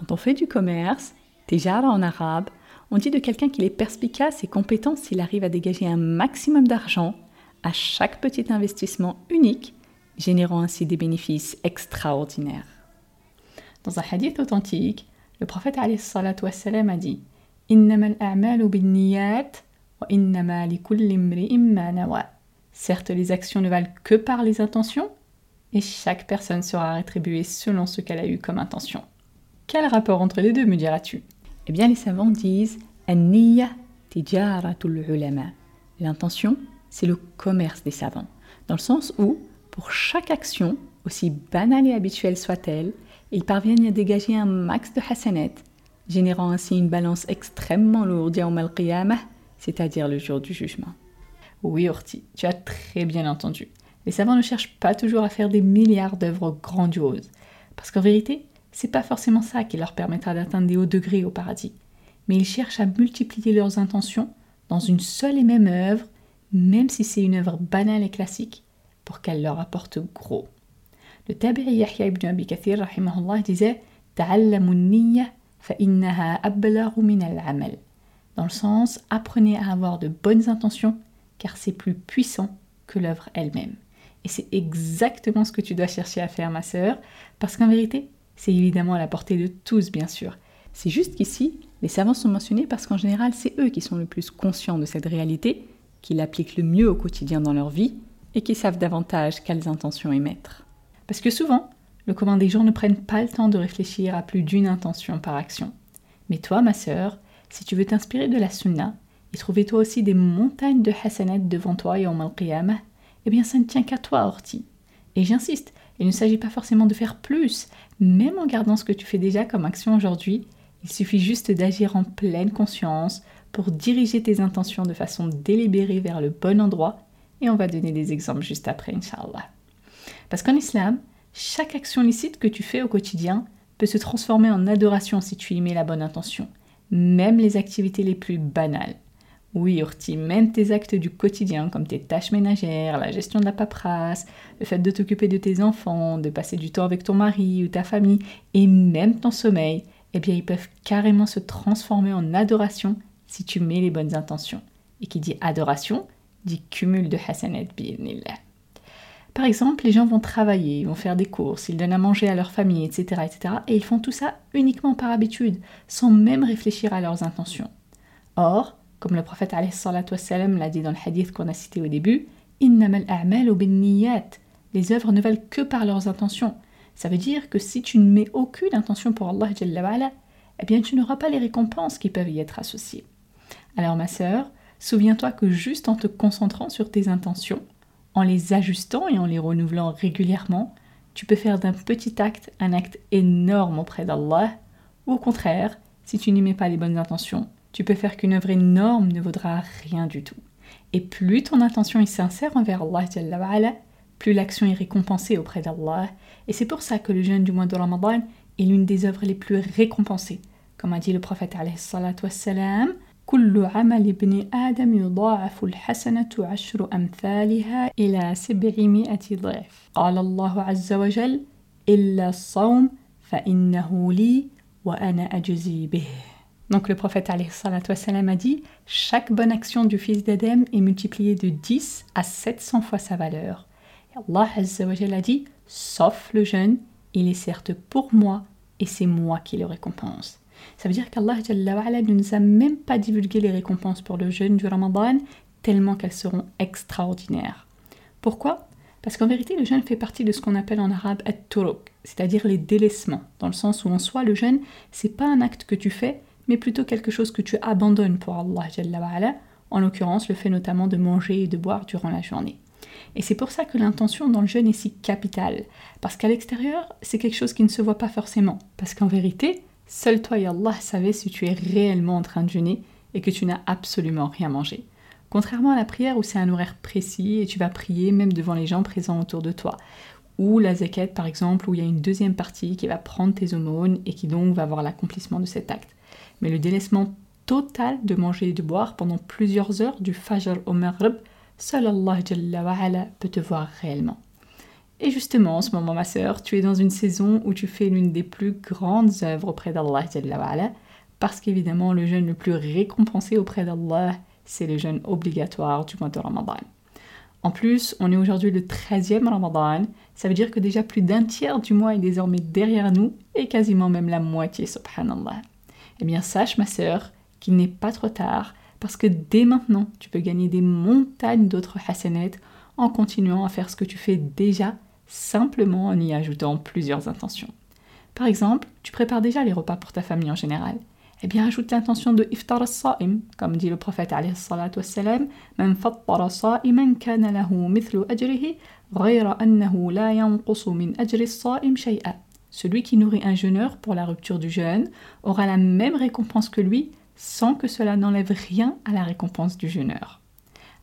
Quand on fait du commerce, tijara en arabe, on dit de quelqu'un qu'il est perspicace et compétent s'il arrive à dégager un maximum d'argent à chaque petit investissement unique, générant ainsi des bénéfices extraordinaires. Dans un hadith authentique, le prophète a dit Certes, les actions ne valent que par les intentions, et chaque personne sera rétribuée selon ce qu'elle a eu comme intention. Quel rapport entre les deux, me diras-tu? Eh bien, les savants disent L'intention, c'est le commerce des savants, dans le sens où, pour chaque action, aussi banale et habituelle soit-elle, ils parviennent à dégager un max de hasanet, générant ainsi une balance extrêmement lourde al c'est-à-dire le jour du jugement. Oui, Orti, tu as très bien entendu. Les savants ne cherchent pas toujours à faire des milliards d'œuvres grandioses, parce qu'en vérité, c'est pas forcément ça qui leur permettra d'atteindre des hauts degrés au paradis, mais ils cherchent à multiplier leurs intentions dans une seule et même œuvre, même si c'est une œuvre banale et classique, pour qu'elle leur apporte gros. Le tabi'i Yahya ibn Abi Kathir disait Dans le sens, apprenez à avoir de bonnes intentions, car c'est plus puissant que l'œuvre elle-même. Et c'est exactement ce que tu dois chercher à faire, ma sœur, parce qu'en vérité, c'est évidemment à la portée de tous, bien sûr. C'est juste qu'ici, les savants sont mentionnés parce qu'en général, c'est eux qui sont le plus conscients de cette réalité, qui l'appliquent le mieux au quotidien dans leur vie et qui savent davantage quelles intentions émettre. Parce que souvent, le commun des gens ne prennent pas le temps de réfléchir à plus d'une intention par action. Mais toi, ma sœur, si tu veux t'inspirer de la sunna et trouver toi aussi des montagnes de hasanat devant toi et en mal eh bien ça ne tient qu'à toi, Orti. Et j'insiste, il ne s'agit pas forcément de faire plus, même en gardant ce que tu fais déjà comme action aujourd'hui, il suffit juste d'agir en pleine conscience pour diriger tes intentions de façon délibérée vers le bon endroit, et on va donner des exemples juste après, Inch'Allah. Parce qu'en islam, chaque action licite que tu fais au quotidien peut se transformer en adoration si tu y mets la bonne intention, même les activités les plus banales. Oui, Urti, même tes actes du quotidien, comme tes tâches ménagères, la gestion de la paperasse, le fait de t'occuper de tes enfants, de passer du temps avec ton mari ou ta famille, et même ton sommeil, eh bien, ils peuvent carrément se transformer en adoration si tu mets les bonnes intentions. Et qui dit adoration, dit cumul de hasanat bi'inillah. Par exemple, les gens vont travailler, ils vont faire des courses, ils donnent à manger à leur famille, etc., etc. Et ils font tout ça uniquement par habitude, sans même réfléchir à leurs intentions. Or, comme le prophète l'a dit dans le hadith qu'on a cité au début, les œuvres ne valent que par leurs intentions. Ça veut dire que si tu ne mets aucune intention pour Allah, eh bien tu n'auras pas les récompenses qui peuvent y être associées. Alors ma sœur, souviens-toi que juste en te concentrant sur tes intentions, en les ajustant et en les renouvelant régulièrement, tu peux faire d'un petit acte un acte énorme auprès d'Allah, ou au contraire, si tu n'y mets pas les bonnes intentions, tu peux faire qu'une œuvre énorme ne vaudra rien du tout. Et plus ton intention est sincère envers Allah, plus l'action est récompensée auprès d'Allah. Et c'est pour ça que le jeûne du mois de Ramadan est l'une des œuvres les plus récompensées. Comme a dit le prophète wassalam, كل عمل ابن آدم يضاعف الحسنة عشر أمثالها إلى سبعمائة ضعف قال الله عز وجل إلا الصوم فإنه لي وأنا أجزي به donc le prophète a dit Chaque bonne action du fils d'Adam est multipliée de 10 à 700 fois sa valeur. Et Allah a dit Sauf le jeûne, il est certes pour moi et c'est moi qui le récompense. Ça veut dire qu'Allah ne nous a même pas divulgué les récompenses pour le jeûne du Ramadan tellement qu'elles seront extraordinaires. Pourquoi? Parce qu'en vérité, le jeûne fait partie de ce qu'on appelle en arabe at cest c'est-à-dire les délaissements, dans le sens où en soi, le jeûne, c'est pas un acte que tu fais, mais plutôt quelque chose que tu abandonnes pour Allah, en l'occurrence le fait notamment de manger et de boire durant la journée. Et c'est pour ça que l'intention dans le jeûne est si capitale, parce qu'à l'extérieur, c'est quelque chose qui ne se voit pas forcément, parce qu'en vérité, seul toi et Allah savez si tu es réellement en train de jeûner et que tu n'as absolument rien mangé. Contrairement à la prière où c'est un horaire précis et tu vas prier même devant les gens présents autour de toi. Ou la zakat par exemple où il y a une deuxième partie qui va prendre tes aumônes et qui donc va avoir l'accomplissement de cet acte. Mais le délaissement total de manger et de boire pendant plusieurs heures du Fajr au Maghrib, seul Allah peut te voir réellement. Et justement, en ce moment, ma sœur, tu es dans une saison où tu fais l'une des plus grandes œuvres auprès d'Allah, parce qu'évidemment, le jeûne le plus récompensé auprès d'Allah, c'est le jeûne obligatoire du mois de Ramadan. En plus, on est aujourd'hui le 13e Ramadan, ça veut dire que déjà plus d'un tiers du mois est désormais derrière nous et quasiment même la moitié, subhanallah. Eh bien, sache, ma sœur, qu'il n'est pas trop tard parce que dès maintenant, tu peux gagner des montagnes d'autres hasanettes en continuant à faire ce que tu fais déjà, simplement en y ajoutant plusieurs intentions. Par exemple, tu prépares déjà les repas pour ta famille en général eh bien ajoute l'intention de iftar as-sa'im, comme dit le prophète alayhi salatu wassalam, man fattara sa'iman kana lahu mithlu ajrihi, ghayra annahu la yanqusu min ajri as-sa'im shay'a. Celui qui nourrit un jeûneur pour la rupture du jeûne aura la même récompense que lui, sans que cela n'enlève rien à la récompense du jeûneur.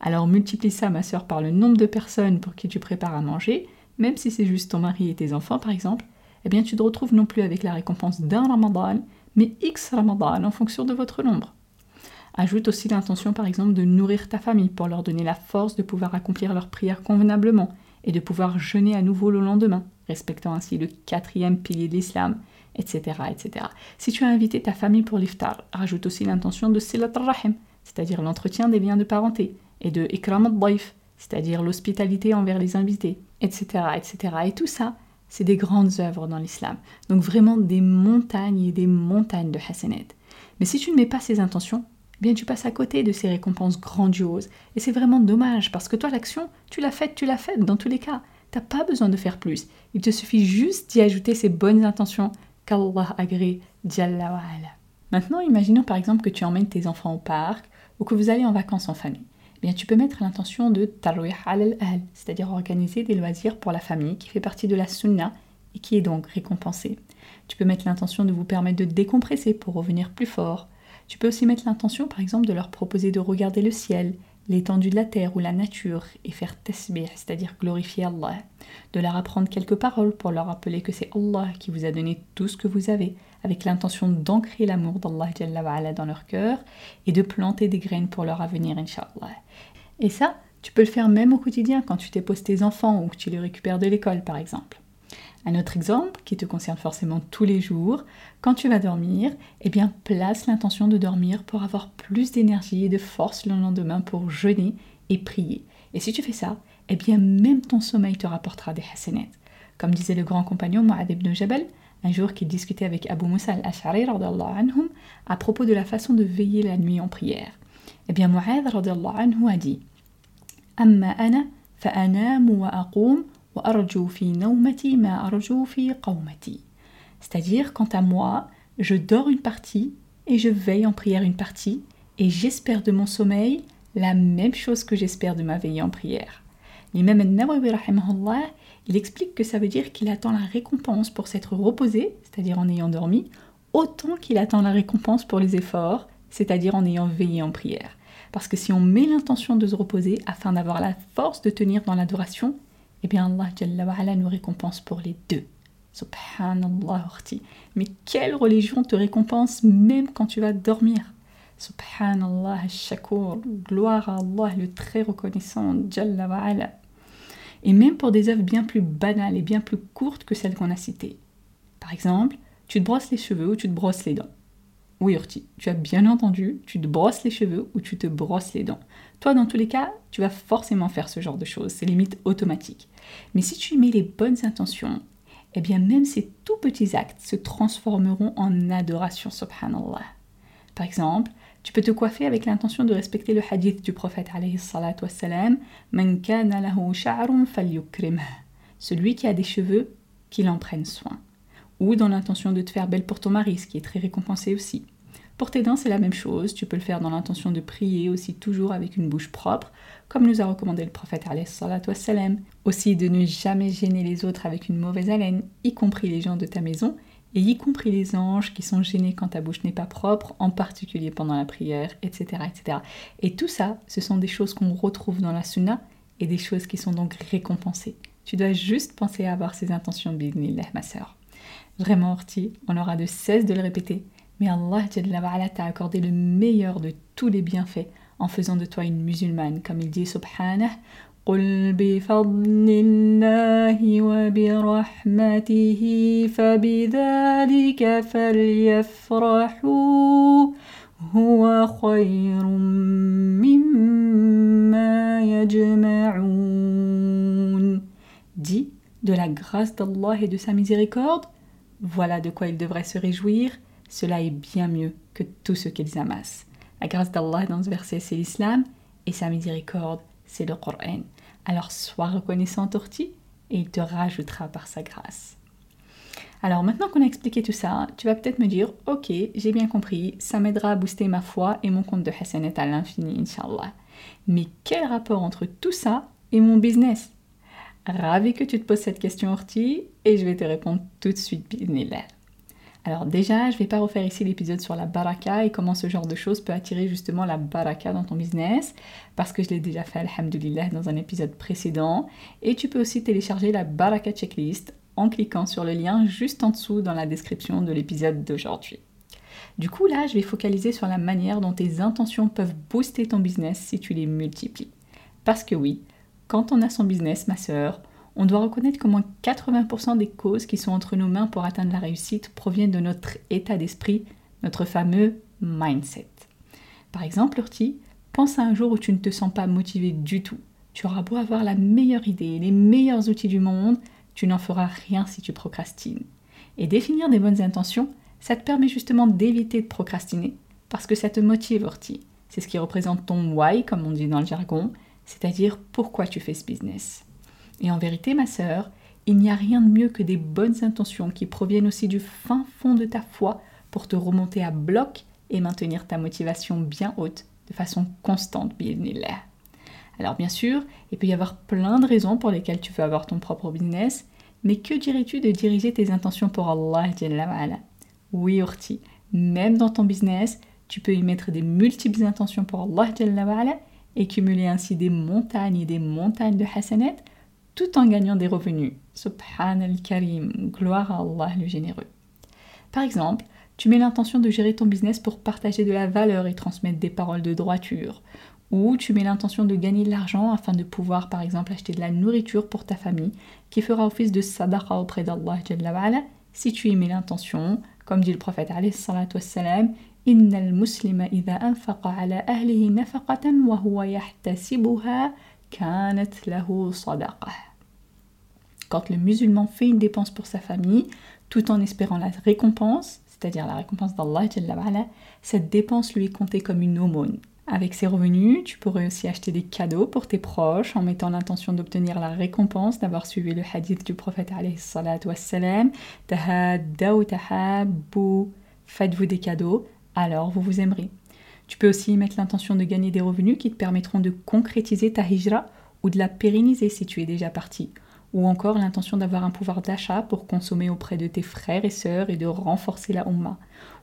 Alors multiplie ça, ma sœur, par le nombre de personnes pour qui tu prépares à manger, même si c'est juste ton mari et tes enfants par exemple, eh bien tu te retrouves non plus avec la récompense d'un ramadan, mais X Ramadan en fonction de votre nombre. Ajoute aussi l'intention par exemple de nourrir ta famille pour leur donner la force de pouvoir accomplir leurs prières convenablement et de pouvoir jeûner à nouveau le lendemain, respectant ainsi le quatrième pilier de l'islam, etc., etc. Si tu as invité ta famille pour l'iftar, rajoute aussi l'intention de silat rahim, c'est-à-dire l'entretien des liens de parenté, et de ikram al c'est-à-dire l'hospitalité envers les invités, etc., etc. Et tout ça, c'est des grandes œuvres dans l'islam. Donc vraiment des montagnes et des montagnes de hasanat. Mais si tu ne mets pas ces intentions, eh bien tu passes à côté de ces récompenses grandioses. Et c'est vraiment dommage parce que toi, l'action, tu l'as faite, tu l'as faite dans tous les cas. Tu n'as pas besoin de faire plus. Il te suffit juste d'y ajouter ces bonnes intentions qu'Allah agrée, Maintenant, imaginons par exemple que tu emmènes tes enfants au parc ou que vous allez en vacances en famille. Eh bien, tu peux mettre l'intention de tarwih al-al, c'est-à-dire organiser des loisirs pour la famille qui fait partie de la sunna et qui est donc récompensée. Tu peux mettre l'intention de vous permettre de décompresser pour revenir plus fort. Tu peux aussi mettre l'intention, par exemple, de leur proposer de regarder le ciel, l'étendue de la terre ou la nature et faire tasbih, c'est-à-dire glorifier Allah. De leur apprendre quelques paroles pour leur rappeler que c'est Allah qui vous a donné tout ce que vous avez avec l'intention d'ancrer l'amour d'Allah dans leur cœur et de planter des graines pour leur avenir, Inch'Allah. Et ça, tu peux le faire même au quotidien quand tu déposes tes enfants ou que tu les récupères de l'école, par exemple. Un autre exemple, qui te concerne forcément tous les jours, quand tu vas dormir, eh bien place l'intention de dormir pour avoir plus d'énergie et de force le lendemain pour jeûner et prier. Et si tu fais ça, eh bien même ton sommeil te rapportera des hasanets. Comme disait le grand compagnon Mu'ad ibn Jabal, un jour qu'il discutait avec Abu Musa al-Ash'ari à propos de la façon de veiller la nuit en prière. Eh bien, Mu'adh anhu a dit Amma ana fa'anamu wa aqum C'est-à-dire, quant à moi, je dors une partie et je veille en prière une partie et j'espère de mon sommeil la même chose que j'espère de ma veille en prière. L'imam al-Nawawi il explique que ça veut dire qu'il attend la récompense pour s'être reposé, c'est-à-dire en ayant dormi, autant qu'il attend la récompense pour les efforts, c'est-à-dire en ayant veillé en prière. Parce que si on met l'intention de se reposer afin d'avoir la force de tenir dans l'adoration, eh bien Allah Jalla nous récompense pour les deux. Subhanallah, mais quelle religion te récompense même quand tu vas dormir? Subhanallah, shakur, gloire à Allah, le très reconnaissant, Jalla wa'ala et même pour des œuvres bien plus banales et bien plus courtes que celles qu'on a citées. Par exemple, tu te brosses les cheveux ou tu te brosses les dents. Oui, Urti, tu as bien entendu, tu te brosses les cheveux ou tu te brosses les dents. Toi, dans tous les cas, tu vas forcément faire ce genre de choses, c'est limite automatique. Mais si tu y mets les bonnes intentions, eh bien même ces tout petits actes se transformeront en adoration, subhanallah. Par exemple, Tu peux te coiffer avec l'intention de respecter le hadith du prophète alayhi salatu wassalam Man kana. Celui qui a des cheveux, qu'il en prenne soin. Ou dans l'intention de te faire belle pour ton mari, ce qui est très récompensé aussi. Pour tes dents, c'est la même chose. Tu peux le faire dans l'intention de prier aussi toujours avec une bouche propre, comme nous a recommandé le prophète wassalam. Aussi de ne jamais gêner les autres avec une mauvaise haleine, y compris les gens de ta maison, et y compris les anges qui sont gênés quand ta bouche n'est pas propre, en particulier pendant la prière, etc. etc. Et tout ça, ce sont des choses qu'on retrouve dans la sunna et des choses qui sont donc récompensées. Tu dois juste penser à avoir ces intentions, bismillah, ma sœur. Vraiment, Orti, on aura de cesse de le répéter. Mais Allah t'a accordé le meilleur de tous les bienfaits en faisant de toi une musulmane, comme il dit subhanah. قل بفضل الله وبرحمته فبذلك فليفرحوا هو خير مما يجمعون Dit de la grâce d'Allah et de sa miséricorde, voilà de quoi ils devraient se réjouir, cela est bien mieux que tout ce qu'ils amassent. La grâce d'Allah dans ce verset, c'est l'islam, et sa miséricorde, c'est le Coran. Alors sois reconnaissant, Torti, et il te rajoutera par sa grâce. Alors maintenant qu'on a expliqué tout ça, tu vas peut-être me dire, ok, j'ai bien compris, ça m'aidera à booster ma foi et mon compte de Hassanet à l'infini, Inch'Allah. Mais quel rapport entre tout ça et mon business? Ravi que tu te poses cette question, Orti, et je vais te répondre tout de suite, bismillah. Alors déjà, je ne vais pas refaire ici l'épisode sur la baraka et comment ce genre de choses peut attirer justement la baraka dans ton business, parce que je l'ai déjà fait, alhamdulillah, dans un épisode précédent. Et tu peux aussi télécharger la baraka checklist en cliquant sur le lien juste en dessous dans la description de l'épisode d'aujourd'hui. Du coup, là, je vais focaliser sur la manière dont tes intentions peuvent booster ton business si tu les multiplies. Parce que oui, quand on a son business, ma sœur, on doit reconnaître qu'au moins 80% des causes qui sont entre nos mains pour atteindre la réussite proviennent de notre état d'esprit, notre fameux mindset. Par exemple, Urti, pense à un jour où tu ne te sens pas motivé du tout. Tu auras beau avoir la meilleure idée, les meilleurs outils du monde, tu n'en feras rien si tu procrastines. Et définir des bonnes intentions, ça te permet justement d'éviter de procrastiner, parce que ça te motive, Urti. C'est ce qui représente ton why, comme on dit dans le jargon, c'est-à-dire pourquoi tu fais ce business? Et en vérité, ma sœur, il n'y a rien de mieux que des bonnes intentions qui proviennent aussi du fin fond de ta foi pour te remonter à bloc et maintenir ta motivation bien haute de façon constante, l'air. Alors bien sûr, il peut y avoir plein de raisons pour lesquelles tu veux avoir ton propre business, mais que dirais-tu de diriger tes intentions pour Allah Oui, Urti, même dans ton business, tu peux y mettre des multiples intentions pour Allah et cumuler ainsi des montagnes et des montagnes de hasanat tout en gagnant des revenus. Subhan al-Karim, gloire à Allah le généreux. Par exemple, tu mets l'intention de gérer ton business pour partager de la valeur et transmettre des paroles de droiture. Ou tu mets l'intention de gagner de l'argent afin de pouvoir par exemple acheter de la nourriture pour ta famille qui fera office de sadaqa auprès d'Allah si tu y mets l'intention, comme dit le prophète alayhi salatu quand le musulman fait une dépense pour sa famille, tout en espérant la récompense, c'est-à-dire la récompense d'Allah, cette dépense lui est comptée comme une aumône. Avec ces revenus, tu pourrais aussi acheter des cadeaux pour tes proches en mettant l'intention d'obtenir la récompense d'avoir suivi le hadith du prophète wassalam, Faites-vous des cadeaux, alors vous vous aimerez. Tu peux aussi mettre l'intention de gagner des revenus qui te permettront de concrétiser ta hijra ou de la pérenniser si tu es déjà parti. Ou encore l'intention d'avoir un pouvoir d'achat pour consommer auprès de tes frères et sœurs et de renforcer la Ummah,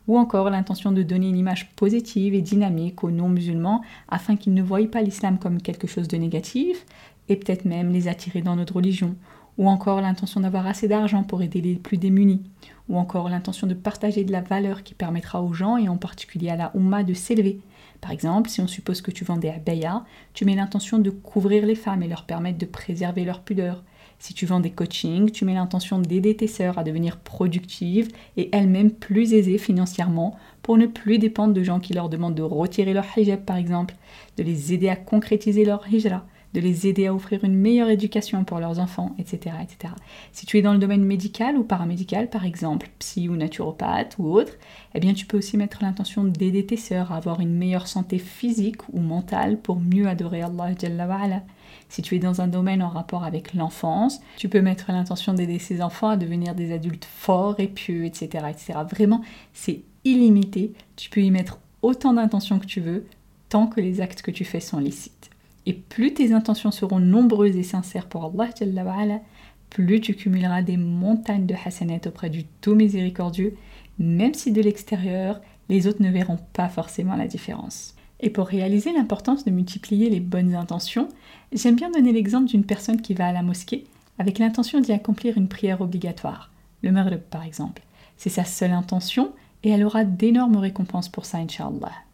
ou encore l'intention de donner une image positive et dynamique aux non-musulmans afin qu'ils ne voient pas l'islam comme quelque chose de négatif et peut-être même les attirer dans notre religion, ou encore l'intention d'avoir assez d'argent pour aider les plus démunis, ou encore l'intention de partager de la valeur qui permettra aux gens et en particulier à la Ummah de s'élever. Par exemple, si on suppose que tu vends des abayas, tu mets l'intention de couvrir les femmes et leur permettre de préserver leur pudeur. Si tu vends des coachings, tu mets l'intention d'aider tes sœurs à devenir productives et elles-mêmes plus aisées financièrement pour ne plus dépendre de gens qui leur demandent de retirer leur hijab par exemple, de les aider à concrétiser leur hijra, de les aider à offrir une meilleure éducation pour leurs enfants, etc., etc. Si tu es dans le domaine médical ou paramédical, par exemple, psy ou naturopathe ou autre, eh bien tu peux aussi mettre l'intention d'aider tes sœurs à avoir une meilleure santé physique ou mentale pour mieux adorer Allah Jalla Si tu es dans un domaine en rapport avec l'enfance, tu peux mettre l'intention d'aider ces enfants à devenir des adultes forts et pieux, etc., etc. Vraiment, c'est illimité. Tu peux y mettre autant d'intentions que tu veux, tant que les actes que tu fais sont licites. Et plus tes intentions seront nombreuses et sincères pour Allah, plus tu cumuleras des montagnes de hasanat auprès du tout miséricordieux, même si de l'extérieur, les autres ne verront pas forcément la différence. Et pour réaliser l'importance de multiplier les bonnes intentions, j'aime bien donner l'exemple d'une personne qui va à la mosquée avec l'intention d'y accomplir une prière obligatoire, le maghrib par exemple. C'est sa seule intention et elle aura d'énormes récompenses pour ça, Inch'Allah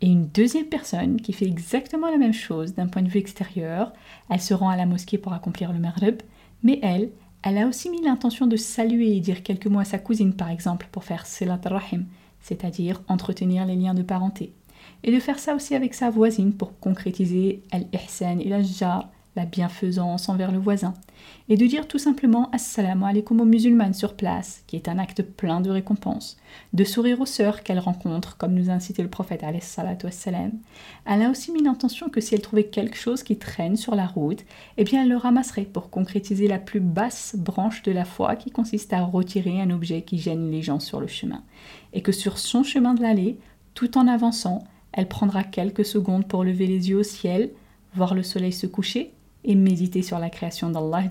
et une deuxième personne qui fait exactement la même chose d'un point de vue extérieur. Elle se rend à la mosquée pour accomplir le maghrib, mais elle, elle a aussi mis l'intention de saluer et dire quelques mots à sa cousine par exemple pour faire silat rahim, c'est-à-dire entretenir les liens de parenté. Et de faire ça aussi avec sa voisine pour concrétiser al-ihsan et la jar, la bienfaisance envers le voisin, et de dire tout simplement Assalamu alaikum aux musulmanes sur place, qui est un acte plein de récompenses, de sourire aux sœurs qu'elle rencontre, comme nous a incité le prophète wassalam. Elle a aussi mis l'intention que si elle trouvait quelque chose qui traîne sur la route, eh bien elle le ramasserait pour concrétiser la plus basse branche de la foi qui consiste à retirer un objet qui gêne les gens sur le chemin, et que sur son chemin de l'allée, tout en avançant, elle prendra quelques secondes pour lever les yeux au ciel, voir le soleil se coucher et méditer sur la création d'Allah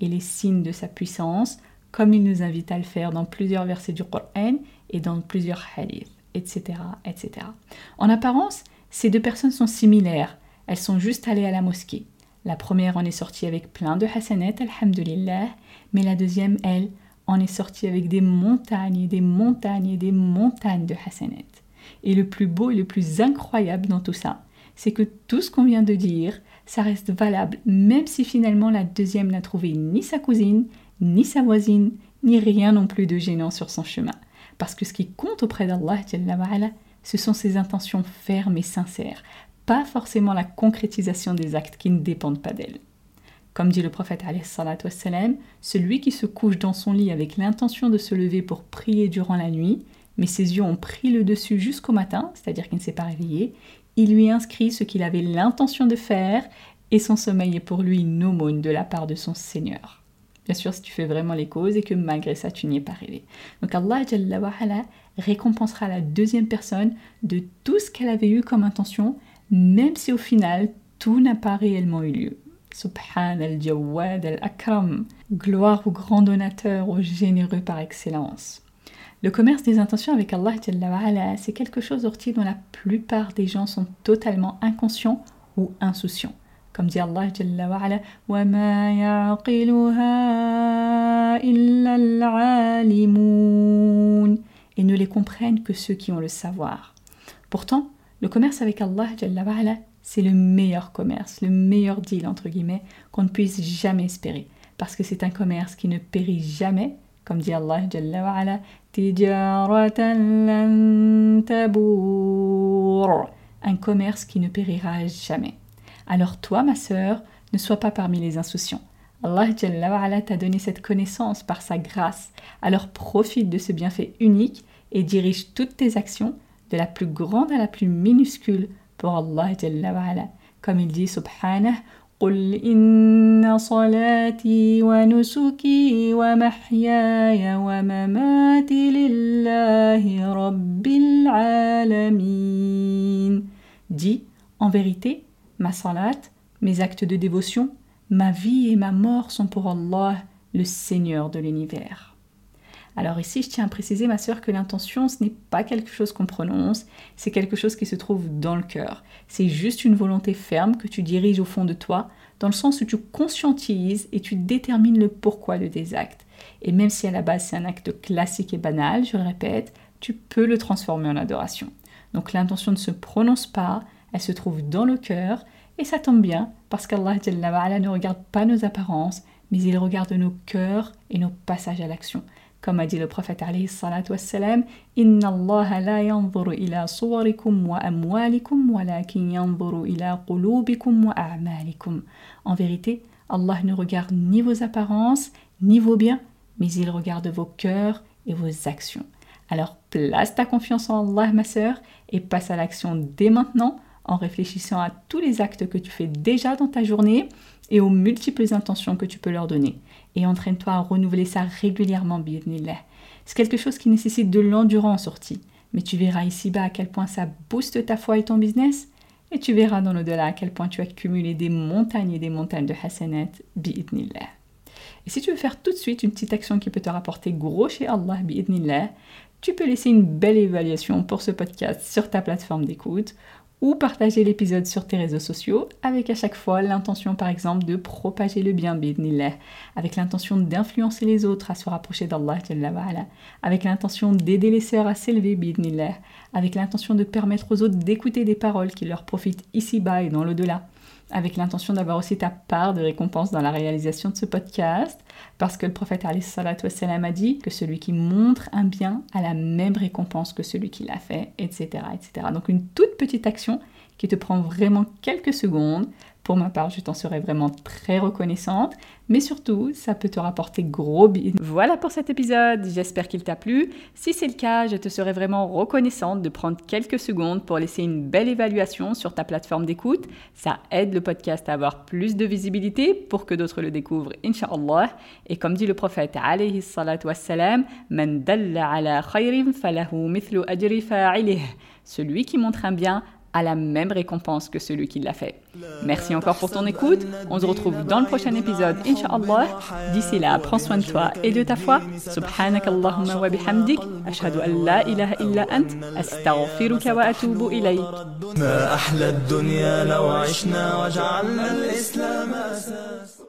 et les signes de sa puissance, comme il nous invite à le faire dans plusieurs versets du Coran et dans plusieurs hadiths, etc., etc. En apparence, ces deux personnes sont similaires. Elles sont juste allées à la mosquée. La première en est sortie avec plein de hasanat, alhamdulillah, mais la deuxième, elle, en est sortie avec des montagnes et des montagnes et des montagnes de hasanat. Et le plus beau et le plus incroyable dans tout ça, c'est que tout ce qu'on vient de dire, ça reste valable, même si finalement la deuxième n'a trouvé ni sa cousine, ni sa voisine, ni rien non plus de gênant sur son chemin. Parce que ce qui compte auprès d'Allah, ce sont ses intentions fermes et sincères, pas forcément la concrétisation des actes qui ne dépendent pas d'elle. Comme dit le prophète wassalam, celui qui se couche dans son lit avec l'intention de se lever pour prier durant la nuit, mais ses yeux ont pris le dessus jusqu'au matin, c'est-à-dire qu'il ne s'est pas réveillé, il lui inscrit ce qu'il avait l'intention de faire et son sommeil est pour lui une aumône de la part de son Seigneur. Bien sûr, si tu fais vraiment les causes et que malgré ça, tu n'y es pas rêvé. Donc Allah récompensera la deuxième personne de tout ce qu'elle avait eu comme intention, même si au final, tout n'a pas réellement eu lieu. Subhan al-Jawad al-Akram. Gloire au grand donateur, au généreux par excellence. Le commerce des intentions avec Allah, c'est quelque chose d'orti dont la plupart des gens sont totalement inconscients ou insouciants. Comme dit Allah, et ne les comprennent que ceux qui ont le savoir. Pourtant, le commerce avec Allah, c'est le meilleur commerce, le meilleur deal, entre guillemets, qu'on ne puisse jamais espérer. Parce que c'est un commerce qui ne périt jamais, comme dit Allah, un commerce qui ne périra jamais. Alors toi, ma sœur, ne sois pas parmi les insouciants. Allah t'a donné cette connaissance par sa grâce. Alors profite de ce bienfait unique et dirige toutes tes actions de la plus grande à la plus minuscule pour Allah Comme il dit subhanah قل إن صلاتي ونسكي ومحياي ومماتي لله رب العالمين Dis, en vérité, ma salat, mes actes de dévotion, ma vie et ma mort sont pour Allah, le Seigneur de l'univers. Alors ici, je tiens à préciser, ma sœur, que l'intention, ce n'est pas quelque chose qu'on prononce, c'est quelque chose qui se trouve dans le cœur. C'est juste une volonté ferme que tu diriges au fond de toi, dans le sens où tu conscientises et tu détermines le pourquoi de tes actes. Et même si à la base c'est un acte classique et banal, je le répète, tu peux le transformer en adoration. Donc l'intention ne se prononce pas, elle se trouve dans le cœur, et ça tombe bien, parce qu'Allah ne regarde pas nos apparences, mais il regarde nos cœurs et nos passages à l'action. Comme a dit le prophète alayhi Inna Allah ila suwarikum wa ila wa a'malikum. En vérité, Allah ne regarde ni vos apparences, ni vos biens, mais il regarde vos cœurs et vos actions. Alors place ta confiance en Allah, ma sœur, et passe à l'action dès maintenant en réfléchissant à tous les actes que tu fais déjà dans ta journée et aux multiples intentions que tu peux leur donner. Et entraîne-toi à renouveler ça régulièrement, bi'idnillah. C'est quelque chose qui nécessite de l'endurance sortie. Mais tu verras ici-bas à quel point ça booste ta foi et ton business. Et tu verras dans l'au-delà à quel point tu as cumulé des montagnes et des montagnes de hasanat, bi'idnillah. Et si tu veux faire tout de suite une petite action qui peut te rapporter gros chez Allah, bi'idnillah, tu peux laisser une belle évaluation pour ce podcast sur ta plateforme d'écoute ou partager l'épisode sur tes réseaux sociaux avec à chaque fois l'intention par exemple de propager le bien bidnillah, avec l'intention d'influencer les autres à se rapprocher d'Allah avec l'intention d'aider les sœurs à s'élever bidnillah, avec l'intention de permettre aux autres d'écouter des paroles qui leur profitent ici-bas et dans l'au-delà avec l'intention d'avoir aussi ta part de récompense dans la réalisation de ce podcast, parce que le prophète a dit que celui qui montre un bien a la même récompense que celui qui l'a fait, etc., etc. Donc une toute petite action qui te prend vraiment quelques secondes pour ma part, je t'en serais vraiment très reconnaissante, mais surtout, ça peut te rapporter gros bien. Voilà pour cet épisode, j'espère qu'il t'a plu. Si c'est le cas, je te serais vraiment reconnaissante de prendre quelques secondes pour laisser une belle évaluation sur ta plateforme d'écoute. Ça aide le podcast à avoir plus de visibilité pour que d'autres le découvrent, inshallah. Et comme dit le prophète alayhi salatu khayrin falahu. Celui qui montre un bien a la même récompense que celui qui l'a fait. Merci encore pour ton écoute. On se retrouve dans le prochain épisode, Inch'Allah. D'ici là, prends soin de toi et de ta foi. Subhanak Allahumma wa bihamdik. Ashhadu an la ilaha illa ant. Astaghfiruka wa atubu ilayk. ما أحلى الدنيا لو عشنا وجعلنا الإسلام أساس